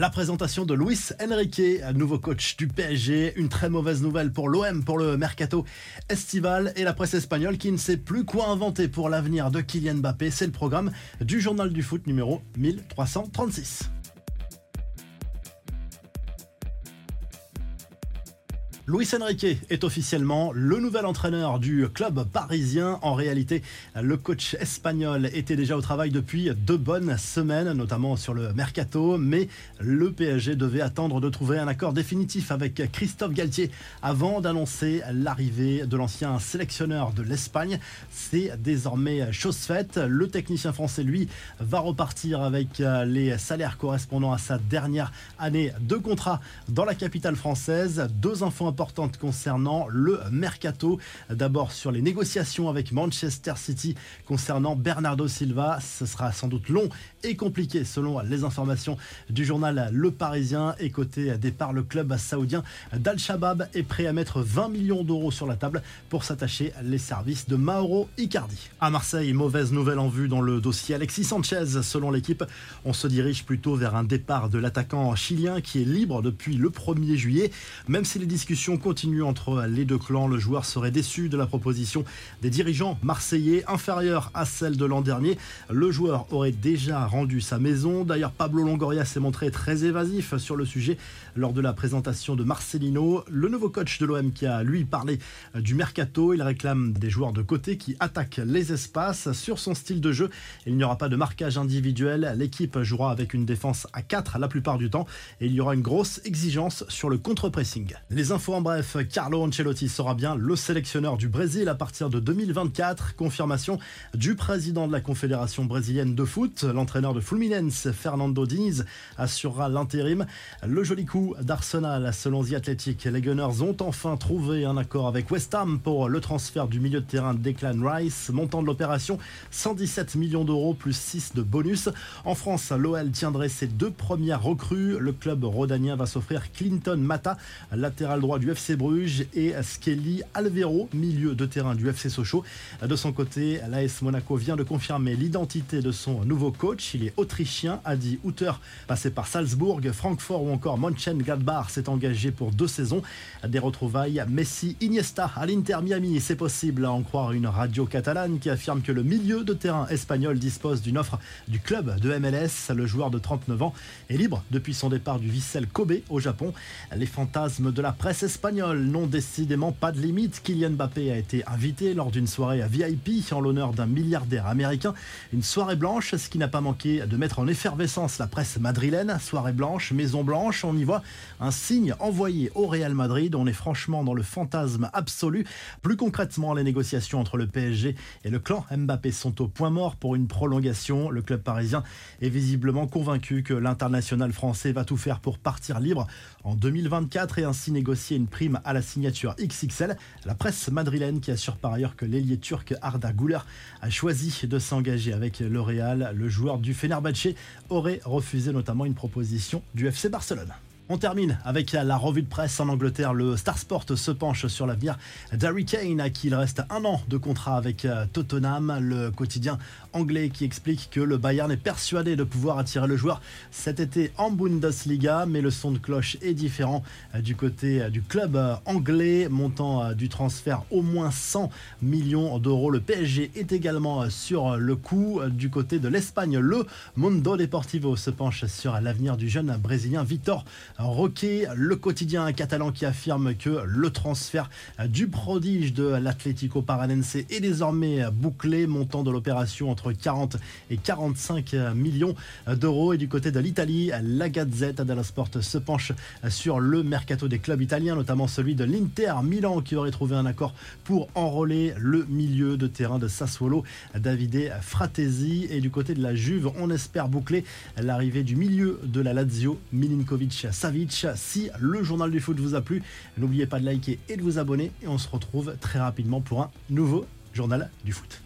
La présentation de Luis Enrique, nouveau coach du PSG. Une très mauvaise nouvelle pour l'OM, pour le mercato estival et la presse espagnole qui ne sait plus quoi inventer pour l'avenir de Kylian Mbappé. C'est le programme du journal du foot numéro 1336. Luis Enrique est officiellement le nouvel entraîneur du club parisien. En réalité, le coach espagnol était déjà au travail depuis deux bonnes semaines, notamment sur le mercato, mais le PSG devait attendre de trouver un accord définitif avec Christophe Galtier avant d'annoncer l'arrivée de l'ancien sélectionneur de l'Espagne. C'est désormais chose faite. Le technicien français, lui, va repartir avec les salaires correspondant à sa dernière année de contrat dans la capitale française. Deux infos importantes concernant le mercato. D'abord sur les négociations avec Manchester City concernant Bernardo Silva. Ce sera sans doute long et compliqué selon les informations du journal Le Parisien. Et côté départ, le club saoudien d'Al-Shabaab est prêt à mettre 20 millions d'euros sur la table pour s'attacher les services de Mauro Icardi. À Marseille, mauvaise nouvelle en vue dans le dossier Alexis Sanchez. Selon l'équipe, on se dirige plutôt vers un départ de l'attaquant chilien qui est libre depuis le 1er juillet. Même si les discussions continue entre les deux clans. Le joueur serait déçu de la proposition des dirigeants marseillais inférieure à celle de l'an dernier. Le joueur aurait déjà rendu sa maison. D'ailleurs, Pablo Longoria s'est montré très évasif sur le sujet lors de la présentation de Marcelino, le nouveau coach de l'OM qui a lui parlé du mercato. Il réclame des joueurs de côté qui attaquent les espaces. Sur son style de jeu, il n'y aura pas de marquage individuel. L'équipe jouera avec une défense à 4 la plupart du temps et il y aura une grosse exigence sur le contre-pressing. Les bref, Carlo Ancelotti sera bien le sélectionneur du Brésil à partir de 2024. Confirmation du président de la Confédération brésilienne de foot. L'entraîneur de Fluminense, Fernando Diniz, assurera l'intérim. Le joli coup d'Arsenal, selon The Athletic, les Gunners ont enfin trouvé un accord avec West Ham pour le transfert du milieu de terrain Declan Rice. Montant de l'opération 117 millions d'euros plus 6 de bonus. En France, l'OL tiendrait ses deux premières recrues. Le club rhodanien va s'offrir Clinton Mata, latéral droit du FC Bruges et Skelly Alvero, milieu de terrain du FC Sochaux. De son côté, l'AS Monaco vient de confirmer l'identité de son nouveau coach. Il est autrichien, Adi Hutter, passé par Salzbourg, Francfort ou encore Mönchengladbach, s'est engagé pour deux saisons. Des retrouvailles Messi-Iniesta à l'Inter Miami, c'est possible à en croire une radio catalane qui affirme que le milieu de terrain espagnol dispose d'une offre du club de MLS. Le joueur de 39 ans est libre depuis son départ du Vissel Kobe au Japon. Les fantasmes de la presse espagnole espagnol n'ont décidément pas de limite. Kylian Mbappé a été invité lors d'une soirée à VIP en l'honneur d'un milliardaire américain. Une soirée blanche, ce qui n'a pas manqué de mettre en effervescence la presse madrilène. Soirée blanche, Maison Blanche, on y voit un signe envoyé au Real Madrid. On est franchement dans le fantasme absolu. Plus concrètement, les négociations entre le PSG et le clan Mbappé sont au point mort pour une prolongation. Le club parisien est visiblement convaincu que l'international français va tout faire pour partir libre en 2024 et ainsi négocier prime à la signature XXL. La presse madrilène qui assure par ailleurs que l'ailier turc Arda Güler a choisi de s'engager avec le Real. Le joueur du Fenerbahçe aurait refusé notamment une proposition du FC Barcelone. On termine avec la revue de presse en Angleterre. Le Star Sport se penche sur l'avenir d'Harry Kane, à qui il reste un an de contrat avec euh, Tottenham. Le quotidien anglais qui explique que le Bayern est persuadé de pouvoir attirer le joueur cet été en Bundesliga, mais le son de cloche est différent euh, du côté euh, du club anglais, montant du transfert au moins 100 millions d'euros. Le PSG est également sur le coup du côté de l'Espagne. Le Mundo Deportivo se penche sur l'avenir du jeune brésilien Victor Roquet, le quotidien catalan qui affirme que le transfert du prodige de l'Atlético Paranense est désormais bouclé, montant de l'opération entre 40 et 45 millions d'euros. Et du côté de l'Italie, la Gazette dello Sport se penche sur le mercato des clubs italiens, notamment celui de l'Inter Milan qui aurait trouvé un accord pour enrôler le milieu de terrain de Sassuolo, Davide Fratesi. Et du côté de la Juve, on espère boucler l'arrivée du milieu de la Lazio, Milinkovic si le journal du foot vous a plu, n'oubliez pas de liker et de vous abonner. Et on se retrouve très rapidement pour un nouveau journal du foot.